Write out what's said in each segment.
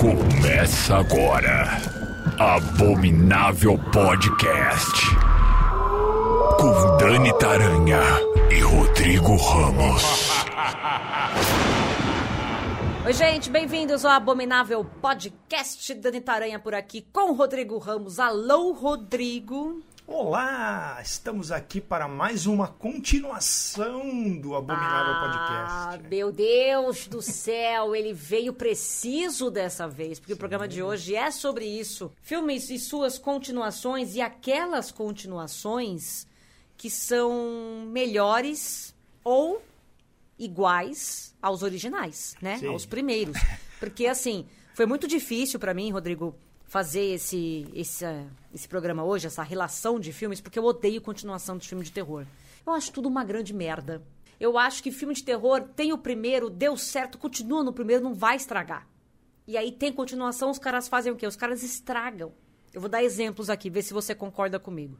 Começa agora. Abominável Podcast. Com Dani Taranha e Rodrigo Ramos. Oi, gente, bem-vindos ao Abominável Podcast. Dani Taranha por aqui com Rodrigo Ramos. Alô, Rodrigo. Olá, estamos aqui para mais uma continuação do Abominável ah, Podcast. Meu Deus do céu, ele veio preciso dessa vez, porque Sim. o programa de hoje é sobre isso. Filmes e suas continuações e aquelas continuações que são melhores ou iguais aos originais, né? Sim. Aos primeiros. Porque assim, foi muito difícil para mim, Rodrigo, fazer esse, esse, esse programa hoje, essa relação de filmes, porque eu odeio continuação de filme de terror. Eu acho tudo uma grande merda. Eu acho que filme de terror tem o primeiro, deu certo, continua no primeiro, não vai estragar. E aí tem continuação, os caras fazem o quê? Os caras estragam. Eu vou dar exemplos aqui, ver se você concorda comigo.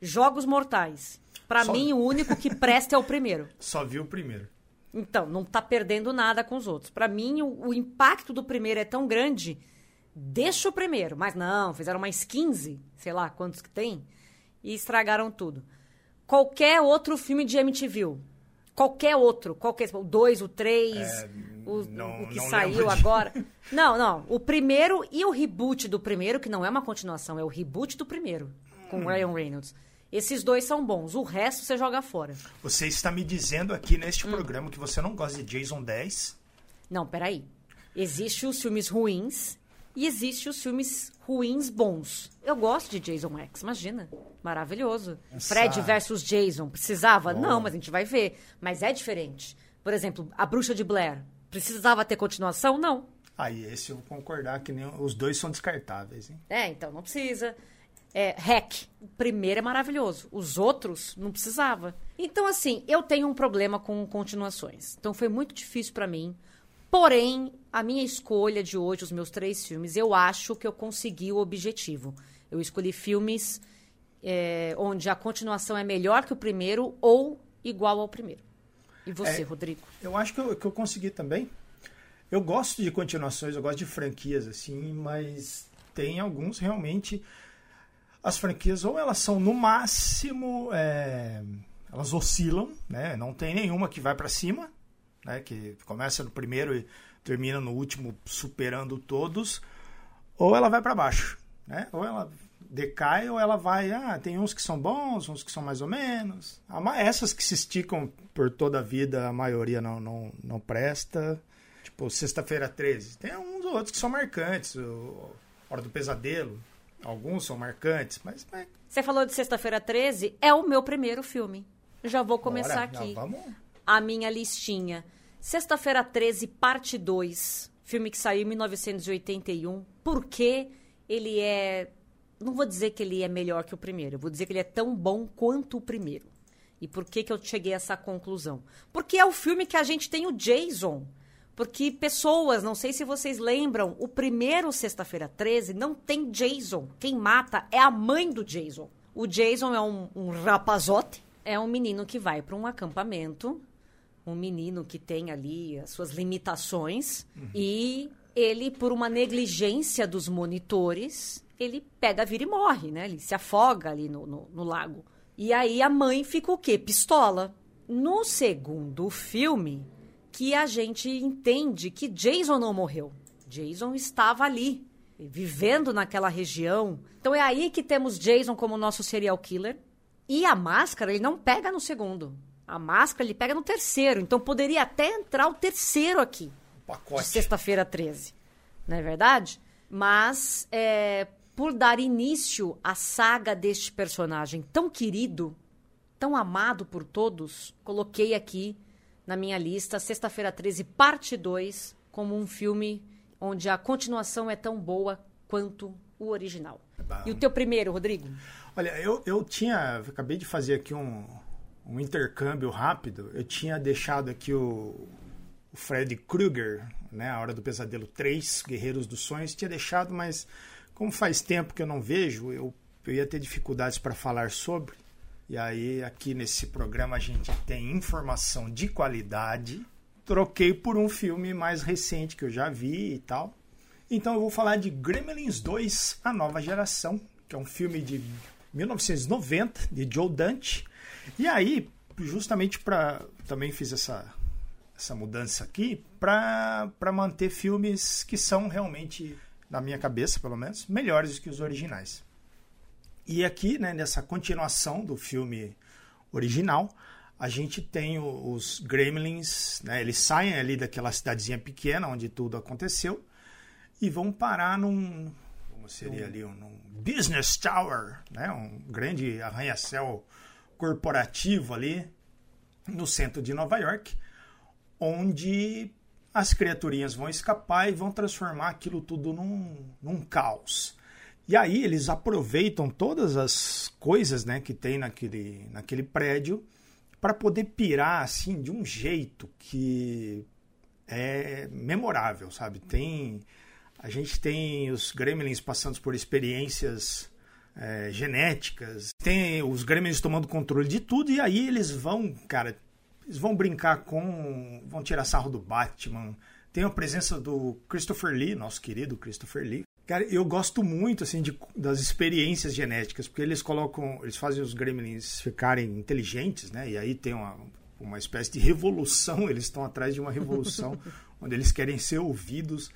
Jogos Mortais. Para Só... mim, o único que presta é o primeiro. Só vi o primeiro. Então, não tá perdendo nada com os outros. Para mim, o, o impacto do primeiro é tão grande deixa o primeiro. Mas não, fizeram mais 15, sei lá quantos que tem, e estragaram tudo. Qualquer outro filme de MTV, qualquer outro, qualquer, o 2, o 3, é, o, o, que saiu agora. Não, não, o primeiro e o reboot do primeiro, que não é uma continuação, é o reboot do primeiro, com hum. Ryan Reynolds. Esses dois são bons, o resto você joga fora. Você está me dizendo aqui neste hum. programa que você não gosta de Jason 10? Não, peraí. Existem os filmes ruins e existe os filmes ruins bons. Eu gosto de Jason X, imagina. Maravilhoso. Essa... Fred versus Jason. Precisava? Oh. Não, mas a gente vai ver. Mas é diferente. Por exemplo, A Bruxa de Blair. Precisava ter continuação? Não. Aí, ah, esse eu vou concordar que nem os dois são descartáveis, hein? É, então não precisa. É, Hack, o primeiro é maravilhoso. Os outros não precisava. Então, assim, eu tenho um problema com continuações. Então foi muito difícil para mim Porém, a minha escolha de hoje, os meus três filmes, eu acho que eu consegui o objetivo. Eu escolhi filmes é, onde a continuação é melhor que o primeiro ou igual ao primeiro. E você, é, Rodrigo? Eu acho que eu, que eu consegui também. Eu gosto de continuações, eu gosto de franquias, assim, mas tem alguns realmente. As franquias, ou elas são no máximo. É, elas oscilam, né? Não tem nenhuma que vai para cima né, que começa no primeiro e termina no último superando todos, ou ela vai para baixo, né? Ou ela decai ou ela vai, ah, tem uns que são bons, uns que são mais ou menos. Essas que se esticam por toda a vida, a maioria não, não, não presta. Tipo, Sexta-feira 13. Tem uns outros que são marcantes. Hora do Pesadelo. Alguns são marcantes, mas. Você falou de Sexta-feira 13, é o meu primeiro filme. Já vou começar Bora, aqui. vamos a minha listinha. Sexta-feira 13, parte 2. Filme que saiu em 1981. Por que ele é. Não vou dizer que ele é melhor que o primeiro, eu vou dizer que ele é tão bom quanto o primeiro. E por que, que eu cheguei a essa conclusão? Porque é o filme que a gente tem o Jason. Porque pessoas, não sei se vocês lembram, o primeiro Sexta-feira 13 não tem Jason. Quem mata é a mãe do Jason. O Jason é um, um rapazote, é um menino que vai para um acampamento um menino que tem ali as suas limitações uhum. e ele, por uma negligência dos monitores, ele pega, vira e morre, né? Ele se afoga ali no, no, no lago. E aí a mãe fica o quê? Pistola. No segundo filme, que a gente entende que Jason não morreu. Jason estava ali, vivendo naquela região. Então é aí que temos Jason como nosso serial killer. E a máscara ele não pega no segundo. A máscara ele pega no terceiro, então poderia até entrar o terceiro aqui. Pacote. Sexta-feira 13. Não é verdade? Mas, é, por dar início à saga deste personagem tão querido, tão amado por todos, coloquei aqui na minha lista Sexta-feira 13, parte 2, como um filme onde a continuação é tão boa quanto o original. E o teu primeiro, Rodrigo? Olha, eu, eu tinha. Acabei de fazer aqui um, um intercâmbio rápido, eu tinha deixado aqui o, o Fred Krueger, né, A Hora do Pesadelo 3, Guerreiros dos Sonhos, tinha deixado, mas como faz tempo que eu não vejo, eu, eu ia ter dificuldades para falar sobre. E aí, aqui nesse programa, a gente tem informação de qualidade, troquei por um filme mais recente que eu já vi e tal. Então eu vou falar de Gremlins 2, A Nova Geração, que é um filme de 1990, de Joe Dante. E aí, justamente para. Também fiz essa, essa mudança aqui, para manter filmes que são realmente, na minha cabeça pelo menos, melhores que os originais. E aqui, né, nessa continuação do filme original, a gente tem os Gremlins, né, eles saem ali daquela cidadezinha pequena onde tudo aconteceu e vão parar num, como seria ali, um, um business tower, né, um grande arranha-céu corporativo ali no centro de Nova York, onde as criaturinhas vão escapar e vão transformar aquilo tudo num, num caos. E aí eles aproveitam todas as coisas né, que tem naquele, naquele prédio para poder pirar assim de um jeito que é memorável, sabe? Tem a gente tem os gremlins passando por experiências é, genéticas, tem os gremlins tomando controle de tudo e aí eles vão, cara, eles vão brincar com, vão tirar sarro do Batman. Tem a presença do Christopher Lee, nosso querido Christopher Lee, Cara, eu gosto muito assim de, das experiências genéticas, porque eles colocam, eles fazem os gremlins ficarem inteligentes, né? E aí tem uma, uma espécie de revolução, eles estão atrás de uma revolução onde eles querem ser ouvidos.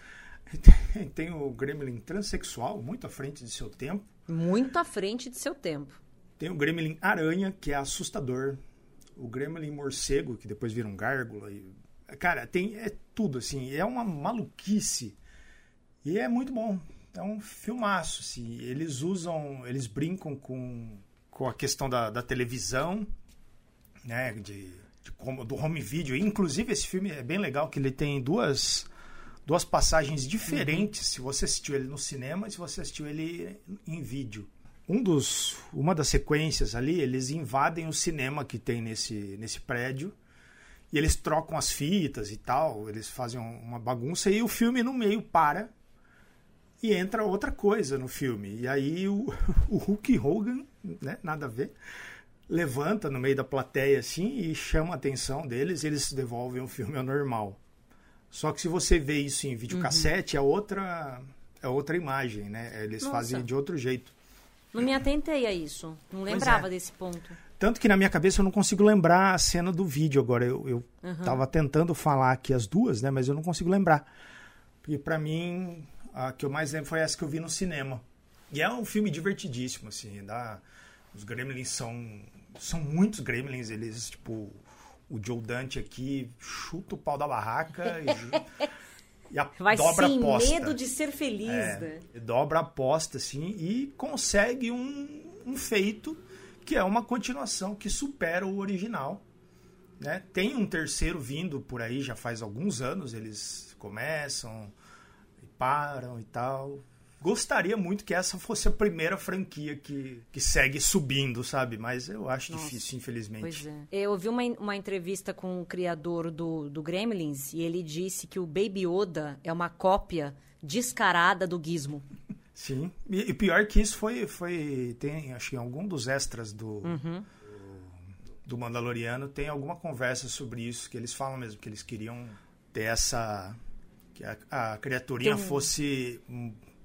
Tem, tem o gremlin transexual, muito à frente de seu tempo. Muito à frente de seu tempo. Tem o gremlin aranha, que é assustador. O gremlin morcego, que depois vira um gárgula. E, cara, tem é tudo assim, é uma maluquice. E é muito bom é um filmaço, assim. Eles usam, eles brincam com, com a questão da, da televisão, né, de, de do home video. Inclusive, esse filme é bem legal, que ele tem duas, duas passagens diferentes, uhum. se você assistiu ele no cinema e se você assistiu ele em vídeo. Um dos, uma das sequências ali, eles invadem o cinema que tem nesse, nesse prédio e eles trocam as fitas e tal, eles fazem uma bagunça e o filme no meio para e entra outra coisa no filme. E aí o, o Hulk Hogan, né, nada a ver, levanta no meio da plateia assim e chama a atenção deles e eles devolvem o filme ao normal. Só que se você vê isso em videocassete, uhum. é outra é outra imagem, né? Eles Nossa. fazem de outro jeito. Não me atentei a isso. Não lembrava é. desse ponto. Tanto que na minha cabeça eu não consigo lembrar a cena do vídeo agora. Eu, eu uhum. tava tentando falar aqui as duas, né? Mas eu não consigo lembrar. Porque para mim a que eu mais lembro foi essa que eu vi no cinema. E é um filme divertidíssimo, assim. Dá, os Gremlins são. São muitos Gremlins, eles, tipo. O Joe Dante aqui chuta o pau da barraca e, e a, Vai dobra sem aposta. medo de ser feliz, é, né? Dobra a aposta, assim, e consegue um, um feito que é uma continuação que supera o original. Né? Tem um terceiro vindo por aí já faz alguns anos, eles começam param e tal. Gostaria muito que essa fosse a primeira franquia que, que segue subindo, sabe? Mas eu acho Nossa, difícil, infelizmente. Pois é. Eu ouvi uma, uma entrevista com o criador do, do Gremlins e ele disse que o Baby Yoda é uma cópia descarada do Gizmo. Sim. E, e pior que isso foi, foi. Tem, acho que em algum dos extras do. Uhum. Do Mandaloriano tem alguma conversa sobre isso, que eles falam mesmo, que eles queriam ter essa que a, a criaturinha fosse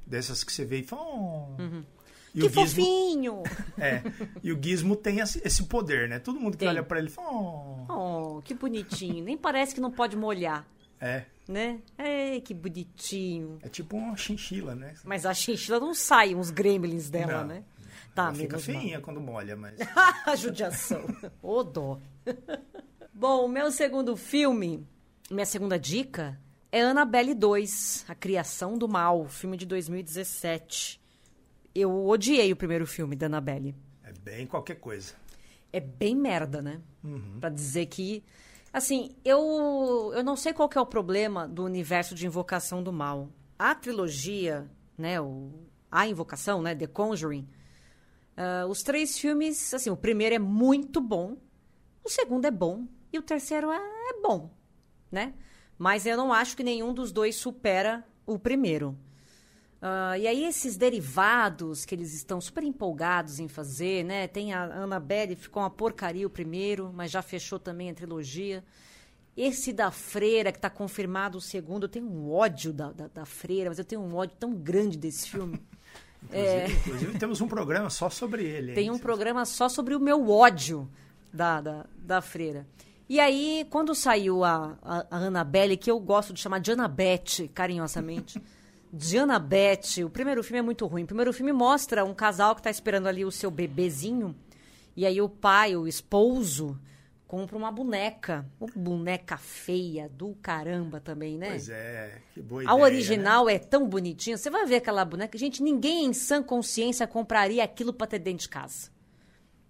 dessas que você vê e fala. Oh. Uhum. E que Gizmo, fofinho! É. E o Gizmo tem esse poder, né? Todo mundo que tem. olha para ele fala. Oh. oh, que bonitinho. Nem parece que não pode molhar. É. Né? É, que bonitinho. É tipo uma chinchila, né? Mas a chinchila não sai uns gremlins dela, não. né? Tá, Ela fica feinha mal. quando molha, mas. a judiação. Ô dó. Bom, o meu segundo filme, minha segunda dica, é Annabelle 2, A Criação do Mal, filme de 2017. Eu odiei o primeiro filme da Annabelle. É bem qualquer coisa. É bem merda, né? Uhum. Pra dizer que. Assim, eu, eu não sei qual é o problema do universo de Invocação do Mal. A trilogia, né? O, a Invocação, né? The Conjuring. Uh, os três filmes, assim, o primeiro é muito bom, o segundo é bom e o terceiro é, é bom, né? Mas eu não acho que nenhum dos dois supera o primeiro. Uh, e aí esses derivados que eles estão super empolgados em fazer, né? Tem a Annabelle, ficou uma porcaria o primeiro, mas já fechou também a trilogia. Esse da freira, que está confirmado o segundo, eu tenho um ódio da, da, da, freira, mas eu tenho um ódio tão grande desse filme. inclusive, é... inclusive, temos um programa só sobre ele. Tem um programa só sobre o meu ódio da, da, da freira. E aí, quando saiu a, a, a Annabelle, que eu gosto de chamar de Annabeth, carinhosamente, de Annabeth, o primeiro filme é muito ruim. O primeiro filme mostra um casal que está esperando ali o seu bebezinho, e aí o pai, o esposo, compra uma boneca. Uma boneca feia do caramba também, né? Pois é, que boa ideia. A original né? é tão bonitinha. Você vai ver aquela boneca. Gente, ninguém em sã consciência compraria aquilo para ter dentro de casa.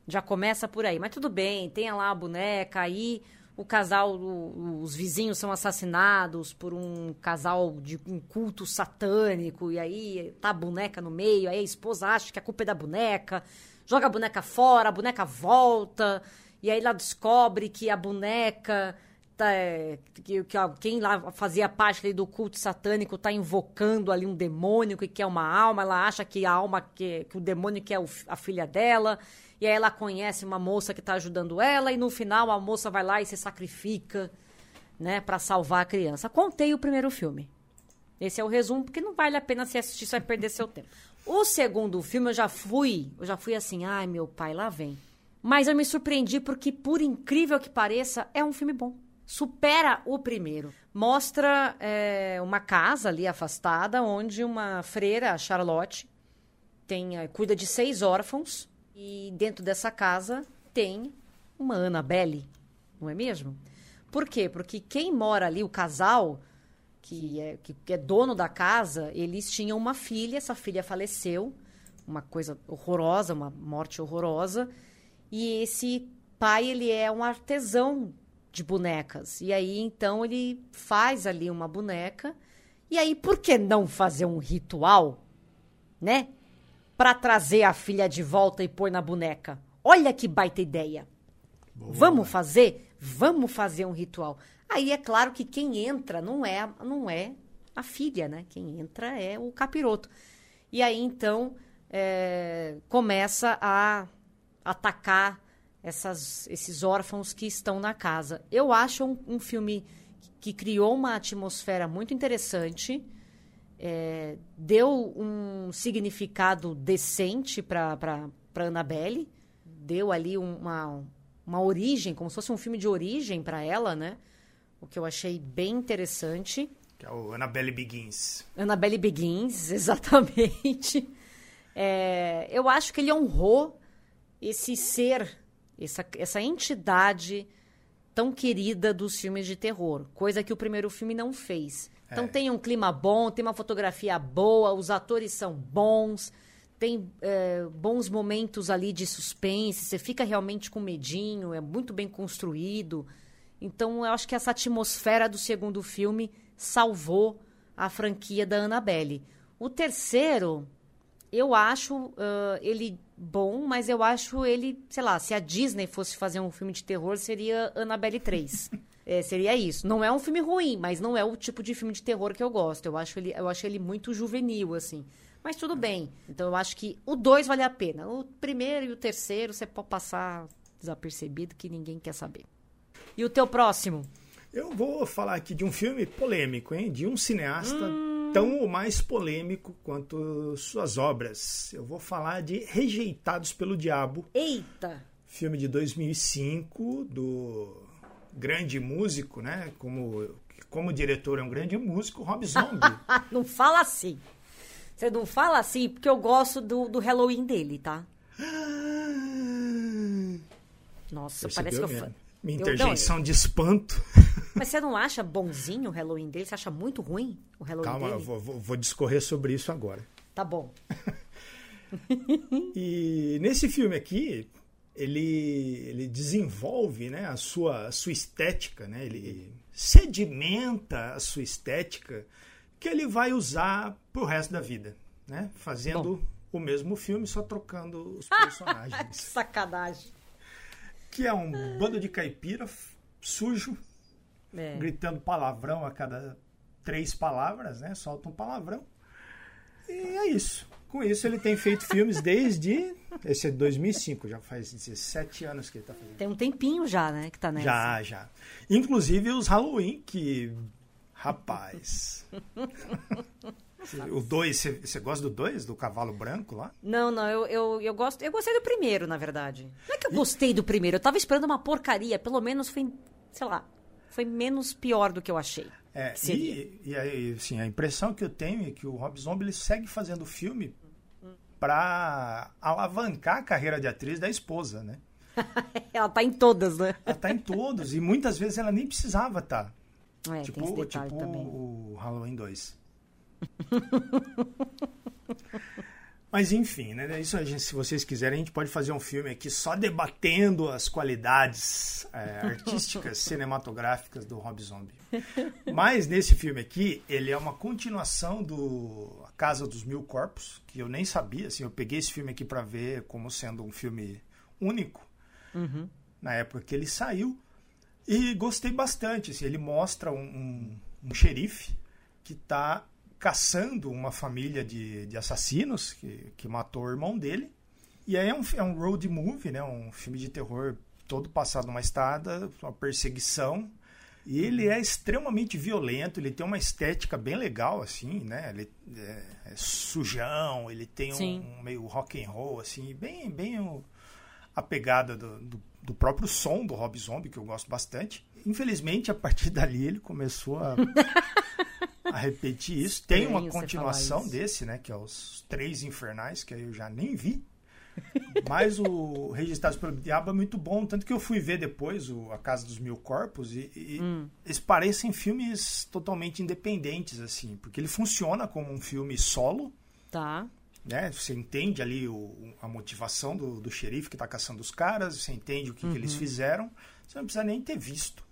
Já começa por aí. Mas tudo bem, tenha lá a boneca, aí o casal, o, os vizinhos são assassinados por um casal de um culto satânico, e aí tá a boneca no meio, aí a esposa acha que a culpa é da boneca, joga a boneca fora, a boneca volta, e aí ela descobre que a boneca. Tá, é, que, que quem lá fazia parte do culto satânico está invocando ali um demônio que quer uma alma, ela acha que a alma, que, que o demônio quer o, a filha dela, e aí ela conhece uma moça que está ajudando ela e no final a moça vai lá e se sacrifica, né, para salvar a criança. Contei o primeiro filme. Esse é o resumo, porque não vale a pena se assistir, você vai perder seu tempo. O segundo filme eu já fui, eu já fui assim, ai meu pai, lá vem. Mas eu me surpreendi porque, por incrível que pareça, é um filme bom. Supera o primeiro. Mostra é, uma casa ali afastada, onde uma freira, a Charlotte, tem, é, cuida de seis órfãos e dentro dessa casa tem uma Annabelle, não é mesmo? Por quê? Porque quem mora ali, o casal, que é, que é dono da casa, eles tinham uma filha, essa filha faleceu, uma coisa horrorosa, uma morte horrorosa, e esse pai, ele é um artesão de bonecas. E aí, então, ele faz ali uma boneca. E aí, por que não fazer um ritual, né? Para trazer a filha de volta e pôr na boneca. Olha que baita ideia. Boa. Vamos fazer? Vamos fazer um ritual. Aí é claro que quem entra não é, não é a filha, né? Quem entra é o capiroto. E aí então é, começa a atacar essas, esses órfãos que estão na casa. Eu acho um, um filme que criou uma atmosfera muito interessante é, deu um significado decente para Annabelle, deu ali uma, uma origem, como se fosse um filme de origem para ela, né? O que eu achei bem interessante. Que é o Annabelle Begins. Annabelle Begins, exatamente. É, eu acho que ele honrou esse ser, essa, essa entidade tão querida dos filmes de terror, coisa que o primeiro filme não fez. Então é. tem um clima bom, tem uma fotografia boa, os atores são bons, tem é, bons momentos ali de suspense, você fica realmente com medinho, é muito bem construído. Então eu acho que essa atmosfera do segundo filme salvou a franquia da Annabelle. O terceiro, eu acho uh, ele bom, mas eu acho ele, sei lá, se a Disney fosse fazer um filme de terror, seria Annabelle 3. É, seria isso. Não é um filme ruim, mas não é o tipo de filme de terror que eu gosto. Eu acho ele, eu acho ele muito juvenil, assim. Mas tudo bem. Então eu acho que o dois vale a pena. O primeiro e o terceiro você pode passar desapercebido que ninguém quer saber. E o teu próximo? Eu vou falar aqui de um filme polêmico, hein? De um cineasta hum... tão ou mais polêmico quanto suas obras. Eu vou falar de Rejeitados pelo Diabo. Eita! Filme de 2005 do grande músico, né? Como, como diretor é um grande músico, Rob Zombie. não fala assim. Você não fala assim porque eu gosto do, do Halloween dele, tá? Nossa, Percebeu parece que eu... Minha interjeição de espanto. Mas você não acha bonzinho o Halloween dele? Você acha muito ruim o Halloween Calma, dele? Calma, vou, vou discorrer sobre isso agora. Tá bom. e nesse filme aqui, ele, ele desenvolve né, a, sua, a sua estética, né? ele sedimenta a sua estética que ele vai usar pro resto da vida, né? Fazendo Bom. o mesmo filme, só trocando os personagens. Sacanagem. Que é um bando de caipira sujo, é. gritando palavrão a cada três palavras, né? Solta um palavrão. E é isso. Com isso, ele tem feito filmes desde. Esse é 2005, já faz 17 anos que ele está fazendo. Tem um tempinho já, né? Que tá nessa. Já, já. Inclusive os Halloween, que. Rapaz. O 2, você gosta do 2, do cavalo branco lá? Não, não, eu, eu, eu gosto. Eu gostei do primeiro, na verdade. Não é que eu gostei do primeiro, eu tava esperando uma porcaria. Pelo menos foi, sei lá, foi menos pior do que eu achei. É, e, e aí, assim, a impressão que eu tenho é que o Rob Zombie ele segue fazendo filme para alavancar a carreira de atriz da esposa, né? ela tá em todas, né? Ela tá em todos e muitas vezes ela nem precisava estar. Tá. É, tipo, tipo também. o Halloween 2. Mas enfim, né? Isso gente, se vocês quiserem, a gente pode fazer um filme aqui só debatendo as qualidades é, artísticas, cinematográficas do Rob Zombie. Mas nesse filme aqui, ele é uma continuação do A Casa dos Mil Corpos, que eu nem sabia. Assim, eu peguei esse filme aqui para ver como sendo um filme único uhum. na época que ele saiu e gostei bastante. Assim, ele mostra um, um, um xerife que está caçando uma família de, de assassinos que, que matou o irmão dele. E aí é um, é um road movie, né? Um filme de terror todo passado numa estrada, uma perseguição. E ele é extremamente violento, ele tem uma estética bem legal, assim, né? Ele é, é sujão, ele tem um, um, meio rock and roll, assim, bem, bem o, a pegada do, do, do, próprio som do Rob Zombie, que eu gosto bastante. Infelizmente, a partir dali ele começou a a repetir isso. Tem uma continuação desse, né? Que é os Três Infernais, que aí eu já nem vi. Mas o Registrados pelo Diabo é muito bom, tanto que eu fui ver depois o A Casa dos Mil Corpos e, e hum. eles parecem filmes totalmente independentes, assim, porque ele funciona como um filme solo. Tá. Né? Você entende ali o, a motivação do, do xerife que está caçando os caras, você entende o que, uhum. que eles uhum. fizeram, você não precisa nem ter visto.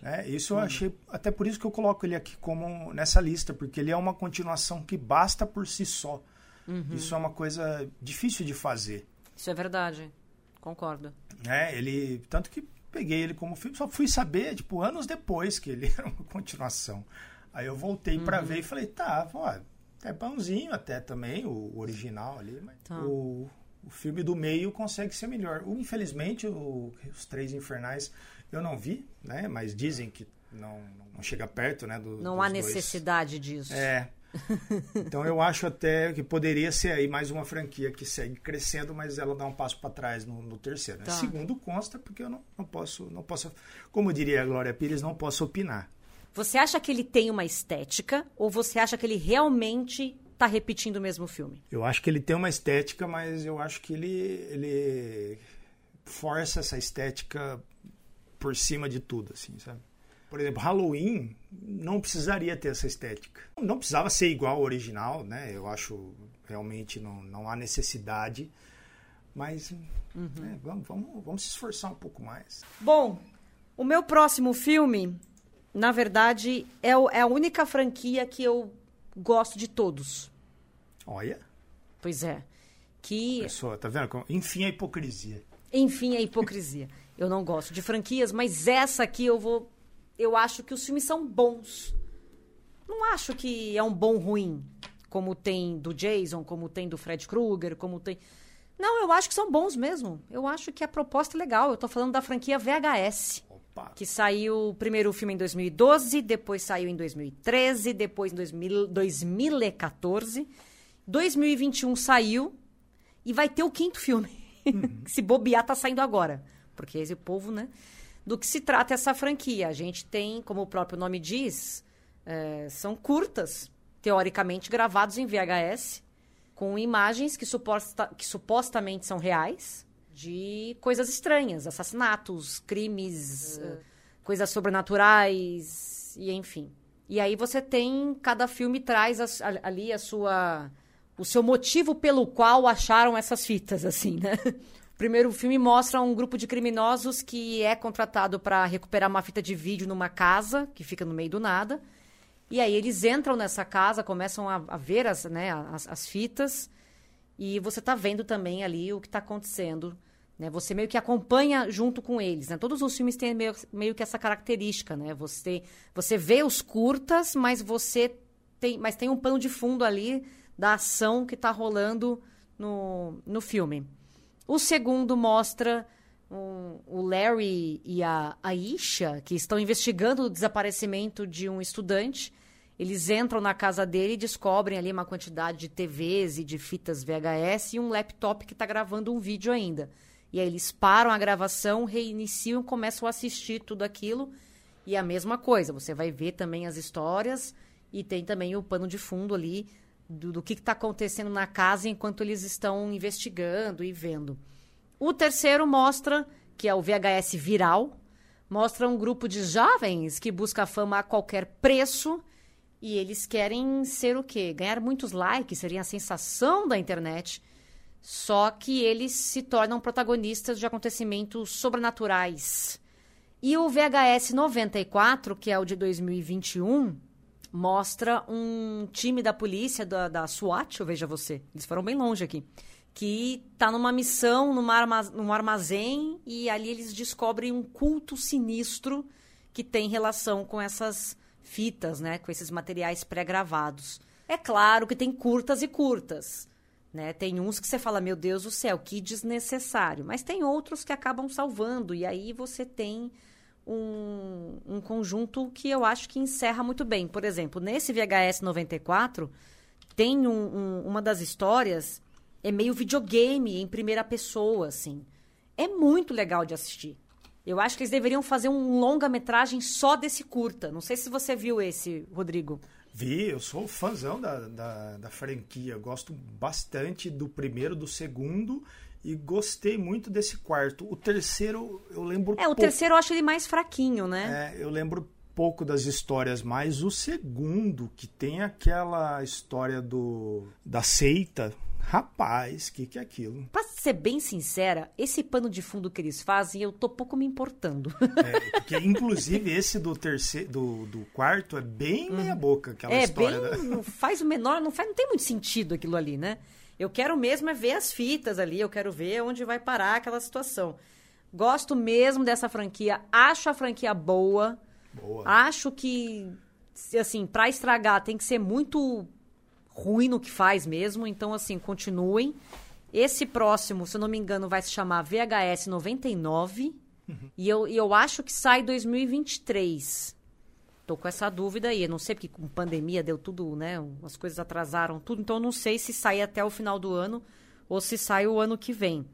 Né? Isso eu achei, até por isso que eu coloco ele aqui como nessa lista, porque ele é uma continuação que basta por si só. Uhum. Isso é uma coisa difícil de fazer. Isso é verdade, concordo. É, ele, tanto que peguei ele como filme, só fui saber, tipo, anos depois que ele era uma continuação. Aí eu voltei uhum. para ver e falei, tá, ó, é pãozinho até também, o original ali, mas tá. o, o filme do meio consegue ser melhor. Infelizmente, o, os Três Infernais eu não vi, né? Mas dizem que não, não chega perto, né? Do, não há necessidade dois. disso. É. Então eu acho até que poderia ser aí mais uma franquia que segue crescendo, mas ela dá um passo para trás no, no terceiro. Né? Tá. Segundo consta, porque eu não, não posso, não posso, como diria a Glória Pires, não posso opinar. Você acha que ele tem uma estética ou você acha que ele realmente está repetindo o mesmo filme? Eu acho que ele tem uma estética, mas eu acho que ele, ele força essa estética por cima de tudo, assim, sabe? Por exemplo, Halloween não precisaria ter essa estética. Não precisava ser igual ao original, né? Eu acho realmente não, não há necessidade. Mas uhum. né, vamos, vamos, vamos se esforçar um pouco mais. Bom, o meu próximo filme, na verdade, é, o, é a única franquia que eu gosto de todos. Olha. Pois é. Que. Pessoa, tá vendo? Enfim, a hipocrisia. Enfim, a hipocrisia. Eu não gosto de franquias, mas essa aqui eu vou. Eu acho que os filmes são bons. Não acho que é um bom ruim, como tem do Jason, como tem do Fred Krueger, como tem. Não, eu acho que são bons mesmo. Eu acho que a proposta é legal. Eu tô falando da franquia VHS. Opa. Que saiu o primeiro filme em 2012, depois saiu em 2013, depois em 2000, 2014. 2021 saiu e vai ter o quinto filme. Uhum. Se bobear, tá saindo agora porque esse povo, né? Do que se trata essa franquia? A gente tem, como o próprio nome diz, é, são curtas, teoricamente gravados em VHS, com imagens que, suposta, que supostamente são reais, de coisas estranhas, assassinatos, crimes, uhum. coisas sobrenaturais, e enfim. E aí você tem, cada filme traz a, ali a sua o seu motivo pelo qual acharam essas fitas, assim, né? Primeiro filme mostra um grupo de criminosos que é contratado para recuperar uma fita de vídeo numa casa que fica no meio do nada. E aí eles entram nessa casa, começam a, a ver as, né, as, as, fitas e você está vendo também ali o que está acontecendo. Né? Você meio que acompanha junto com eles. Né? Todos os filmes têm meio, meio que essa característica. Né? Você, você vê os curtas, mas você tem, mas tem um pano de fundo ali da ação que está rolando no, no filme. O segundo mostra um, o Larry e a Aisha, que estão investigando o desaparecimento de um estudante. Eles entram na casa dele e descobrem ali uma quantidade de TVs e de fitas VHS e um laptop que está gravando um vídeo ainda. E aí eles param a gravação, reiniciam, começam a assistir tudo aquilo. E a mesma coisa, você vai ver também as histórias e tem também o pano de fundo ali do, do que está acontecendo na casa enquanto eles estão investigando e vendo. O terceiro mostra, que é o VHS viral, mostra um grupo de jovens que busca fama a qualquer preço e eles querem ser o quê? Ganhar muitos likes, seria a sensação da internet. Só que eles se tornam protagonistas de acontecimentos sobrenaturais. E o VHS 94, que é o de 2021, mostra um time da polícia, da, da SWAT, veja você, eles foram bem longe aqui, que está numa missão numa armazém, num armazém e ali eles descobrem um culto sinistro que tem relação com essas fitas, né, com esses materiais pré-gravados. É claro que tem curtas e curtas. Né? Tem uns que você fala, meu Deus do céu, que desnecessário. Mas tem outros que acabam salvando. E aí você tem um, um conjunto que eu acho que encerra muito bem. Por exemplo, nesse VHS 94, tem um, um, uma das histórias, é meio videogame em primeira pessoa, assim. É muito legal de assistir. Eu acho que eles deveriam fazer um longa-metragem só desse curta. Não sei se você viu esse, Rodrigo. Vi, eu sou fãzão da, da, da franquia. Gosto bastante do primeiro, do segundo e gostei muito desse quarto. O terceiro, eu lembro. É, o pouco. terceiro eu acho ele mais fraquinho, né? É, eu lembro pouco das histórias, mas o segundo, que tem aquela história do da seita, Rapaz, o que, que é aquilo? Pra ser bem sincera, esse pano de fundo que eles fazem, eu tô pouco me importando. É, porque, inclusive, esse do terceiro, do, do quarto é bem meia boca, aquela é, história. Bem, da... Não faz o menor, não, faz, não tem muito sentido aquilo ali, né? Eu quero mesmo é ver as fitas ali, eu quero ver onde vai parar aquela situação. Gosto mesmo dessa franquia, acho a franquia boa. Boa. Acho que, assim, pra estragar tem que ser muito ruim no que faz mesmo. Então, assim, continuem. Esse próximo, se eu não me engano, vai se chamar VHS 99. Uhum. E, eu, e eu acho que sai 2023. Tô com essa dúvida aí. Eu não sei porque com pandemia deu tudo, né? As coisas atrasaram tudo. Então, eu não sei se sai até o final do ano ou se sai o ano que vem.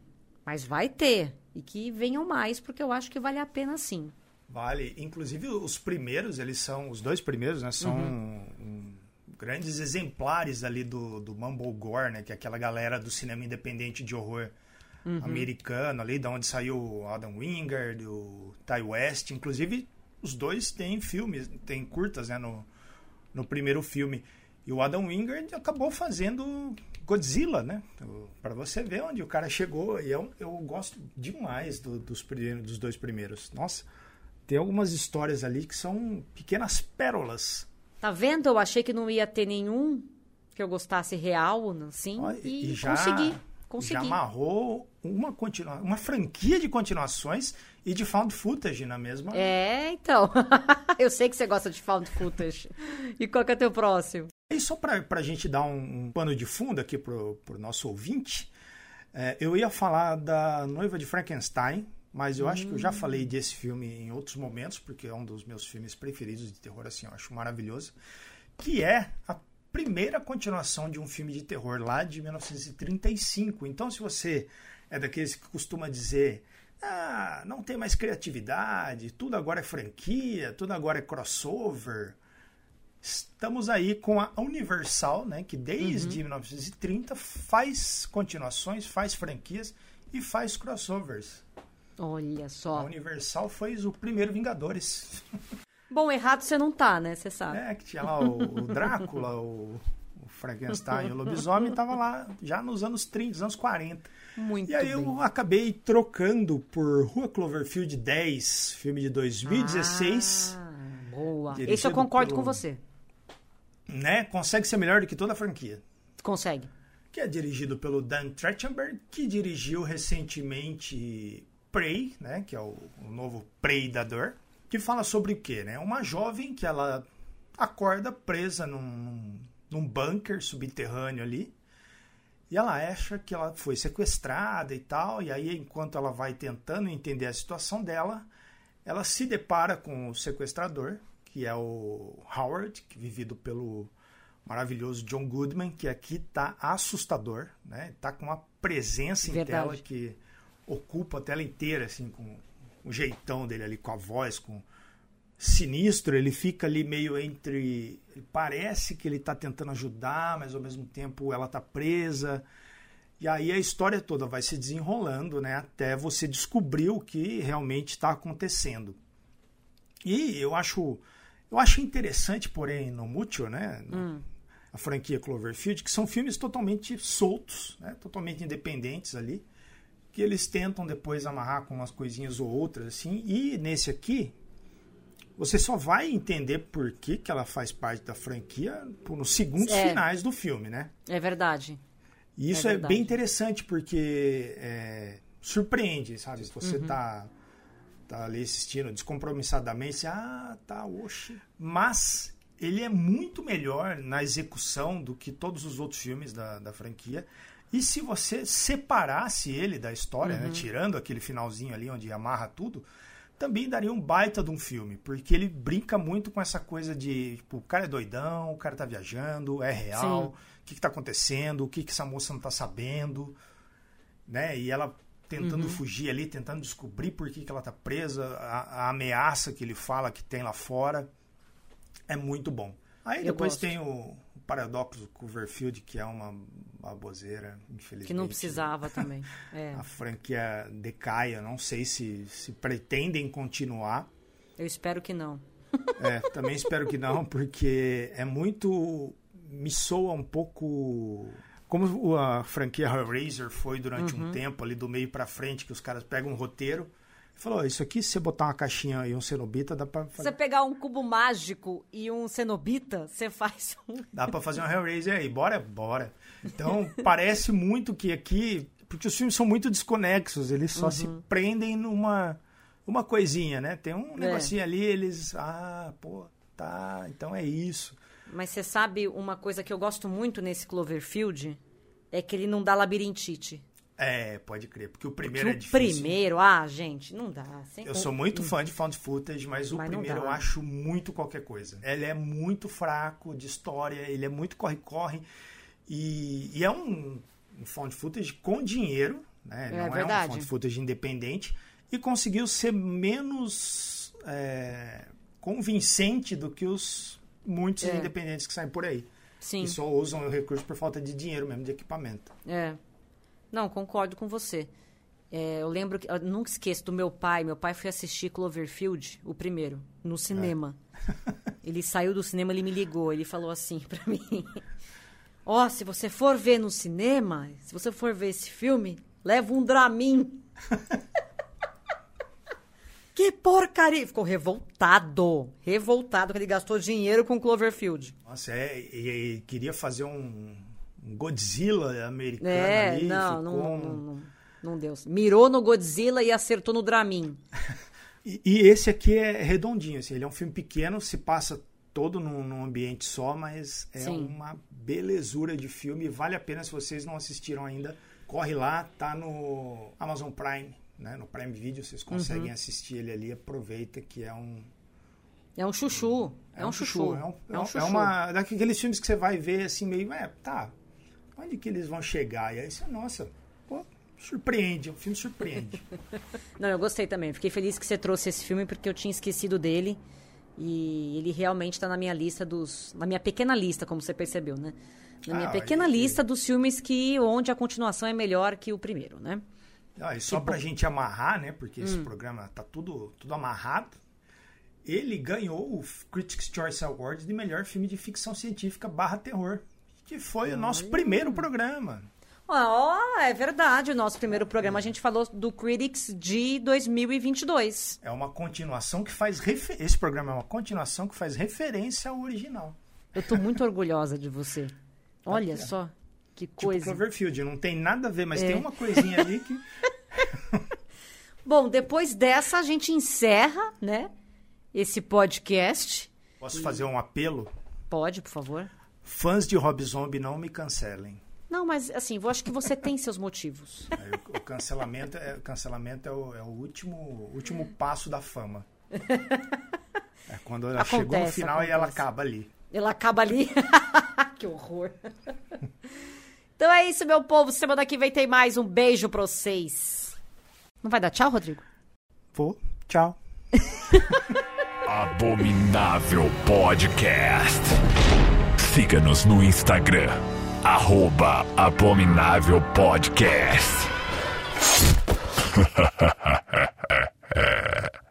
Mas vai ter. E que venham mais, porque eu acho que vale a pena sim. Vale. Inclusive, os primeiros, eles são... Os dois primeiros, né? São... Uhum. Um grandes exemplares ali do, do Mumble Gore, né? Que é aquela galera do cinema independente de horror uhum. americano ali, da onde saiu o Adam Wingard, o Ty West. Inclusive, os dois têm filmes, têm curtas, né? No, no primeiro filme. E o Adam Wingard acabou fazendo Godzilla, né? Para você ver onde o cara chegou. E eu, eu gosto demais do, dos, primeiros, dos dois primeiros. Nossa, tem algumas histórias ali que são pequenas pérolas Tá vendo? Eu achei que não ia ter nenhum que eu gostasse real, assim, e, e já, consegui. Consegui. Já amarrou uma, continua, uma franquia de continuações e de found footage na mesma. É, então. eu sei que você gosta de found footage. E qual que é o teu próximo? E só para a gente dar um, um, pano de fundo aqui pro, pro nosso ouvinte, é, eu ia falar da Noiva de Frankenstein, mas eu hum. acho que eu já falei hum. desse filme em outros momentos, porque é um dos meus filmes preferidos de terror, assim, eu acho maravilhoso. Que é a primeira continuação de um filme de terror lá de 1935. Então, se você é daqueles que costuma dizer. Ah, não tem mais criatividade, tudo agora é franquia, tudo agora é crossover. Estamos aí com a Universal, né, que desde uhum. 1930 faz continuações, faz franquias e faz crossovers. Olha só. A Universal foi o primeiro Vingadores. Bom, errado você não tá, né? Você sabe. É, que tinha lá o, o Drácula, o, Frankenstein, o lobisomem, tava lá já nos anos 30, anos 40. Muito E aí bem. eu acabei trocando por Rua Cloverfield 10, filme de 2016. Ah, boa. Esse eu concordo pelo, com você. Né? Consegue ser melhor do que toda a franquia. Consegue. Que é dirigido pelo Dan Trachtenberg, que dirigiu recentemente Prey, né, que é o, o novo Predador, que fala sobre o quê? Né? Uma jovem que ela acorda presa num, num bunker subterrâneo ali. E ela acha que ela foi sequestrada e tal. E aí, enquanto ela vai tentando entender a situação dela, ela se depara com o sequestrador, que é o Howard, que é vivido pelo maravilhoso John Goodman, que aqui tá assustador, né? Tá com uma presença Verdade. em tela que ocupa a tela inteira, assim, com o jeitão dele ali, com a voz, com sinistro, ele fica ali meio entre. Parece que ele está tentando ajudar, mas ao mesmo tempo ela está presa. E aí a história toda vai se desenrolando, né? Até você descobrir o que realmente está acontecendo. E eu acho, eu acho interessante, porém, no Mútil, né? Hum. A franquia Cloverfield, que são filmes totalmente soltos, né? totalmente independentes ali, que eles tentam depois amarrar com umas coisinhas ou outras, assim. E nesse aqui, você só vai entender por que, que ela faz parte da franquia nos segundos é. finais do filme, né? É verdade. E isso é, é bem interessante porque é, surpreende, sabe? Você uhum. tá, tá ali assistindo descompromissadamente, ah, tá, oxe. Mas ele é muito melhor na execução do que todos os outros filmes da, da franquia. E se você separasse ele da história, né, uhum. né, tirando aquele finalzinho ali onde amarra tudo, também daria um baita de um filme, porque ele brinca muito com essa coisa de, tipo, o cara é doidão, o cara tá viajando, é real, o que, que tá acontecendo, o que, que essa moça não tá sabendo, né? E ela tentando uhum. fugir ali, tentando descobrir por que, que ela tá presa, a, a, ameaça que ele fala que tem lá fora. É muito bom. Aí Eu depois gosto. tem o, paradoxo Coverfield, que é uma baboseira, infelizmente. Que não precisava também. É. A franquia decai, eu não sei se, se pretendem continuar. Eu espero que não. É, também espero que não, porque é muito. Me soa um pouco. Como a franquia Hellraiser foi durante uhum. um tempo, ali do meio para frente, que os caras pegam um roteiro falou: Isso aqui, se você botar uma caixinha e um cenobita, dá pra fazer. Você pegar um cubo mágico e um cenobita, você faz um. Dá pra fazer um Hellraiser aí, bora? Bora. Então, parece muito que aqui. Porque os filmes são muito desconexos, eles só uhum. se prendem numa uma coisinha, né? Tem um é. negocinho ali, eles. Ah, pô, tá, então é isso. Mas você sabe uma coisa que eu gosto muito nesse Cloverfield? É que ele não dá labirintite. É, pode crer, porque o primeiro porque é difícil. O primeiro, ah, gente, não dá. Sem... Eu sou muito fã de found footage, mas, mas o primeiro eu acho muito qualquer coisa. Ele é muito fraco de história, ele é muito corre-corre. E, e, é um, um found footage com dinheiro, né? É, não verdade. é um found footage independente. E conseguiu ser menos é, convincente do que os muitos é. independentes que saem por aí. Sim. Que só usam o recurso por falta de dinheiro mesmo, de equipamento. É. Não, concordo com você. É, eu lembro que. Eu nunca esqueço do meu pai. Meu pai foi assistir Cloverfield, o primeiro, no cinema. É. Ele saiu do cinema, ele me ligou. Ele falou assim para mim: Ó, oh, se você for ver no cinema, se você for ver esse filme, leva um Dramin. que porcaria! Ficou revoltado. Revoltado que ele gastou dinheiro com Cloverfield. Nossa, é, e, e queria fazer um Godzilla americano é, ali. Não, não, não, não, não deu. Mirou no Godzilla e acertou no Dramin. e, e, esse aqui é redondinho, assim, ele é um filme pequeno, se passa todo num, num ambiente só, mas é Sim. uma belezura de filme. Vale a pena se vocês não assistiram ainda. Corre lá, tá no Amazon Prime, né? No Prime Video, vocês conseguem uhum. assistir ele ali. Aproveita que é um é um chuchu. É, é um, chuchu. chuchu. É, um, é, um é chuchu. é uma daqueles filmes que você vai ver assim meio, é, tá, onde que eles vão chegar? E aí você, nossa, pô, surpreende, o filme surpreende. Não, eu gostei também. Fiquei feliz que você trouxe esse filme porque eu tinha esquecido dele. E ele realmente está na minha lista dos. Na minha pequena lista, como você percebeu, né? Na minha ah, pequena lista dos filmes que onde a continuação é melhor que o primeiro, né? Ah, e só para a gente amarrar, né? Porque hum. esse programa tá tudo, tudo amarrado. Ele ganhou o Critics' Choice Award de melhor filme de ficção científica barra terror que foi o nosso primeiro programa. Oh, é verdade. O nosso primeiro programa a gente falou do Critics de 2022. É uma continuação que faz refer... esse programa é uma continuação que faz referência ao original. Eu tô muito orgulhosa de você. Olha Aqui, só que tipo coisa. Tipo Cloverfield, não tem nada a ver, mas é. tem uma coisinha ali que Bom, depois dessa a gente encerra, né, esse podcast. Posso e... fazer um apelo? Pode, por favor Fãs de Rob Zombie não me cancelem. Não, mas assim, eu acho que você tem seus motivos. É, o, cancelamento, é, o cancelamento é o, é o último, último passo da fama. É quando ela acontece, chegou no final acontece. e ela acaba ali. Ela acaba ali. que horror. então é isso, meu povo. Semana que vem tem mais. Um beijo pra vocês. Não vai dar tchau, Rodrigo? Vou. Tchau. Abominável Podcast. Siga-nos no Instagram, arroba Abominável Podcast.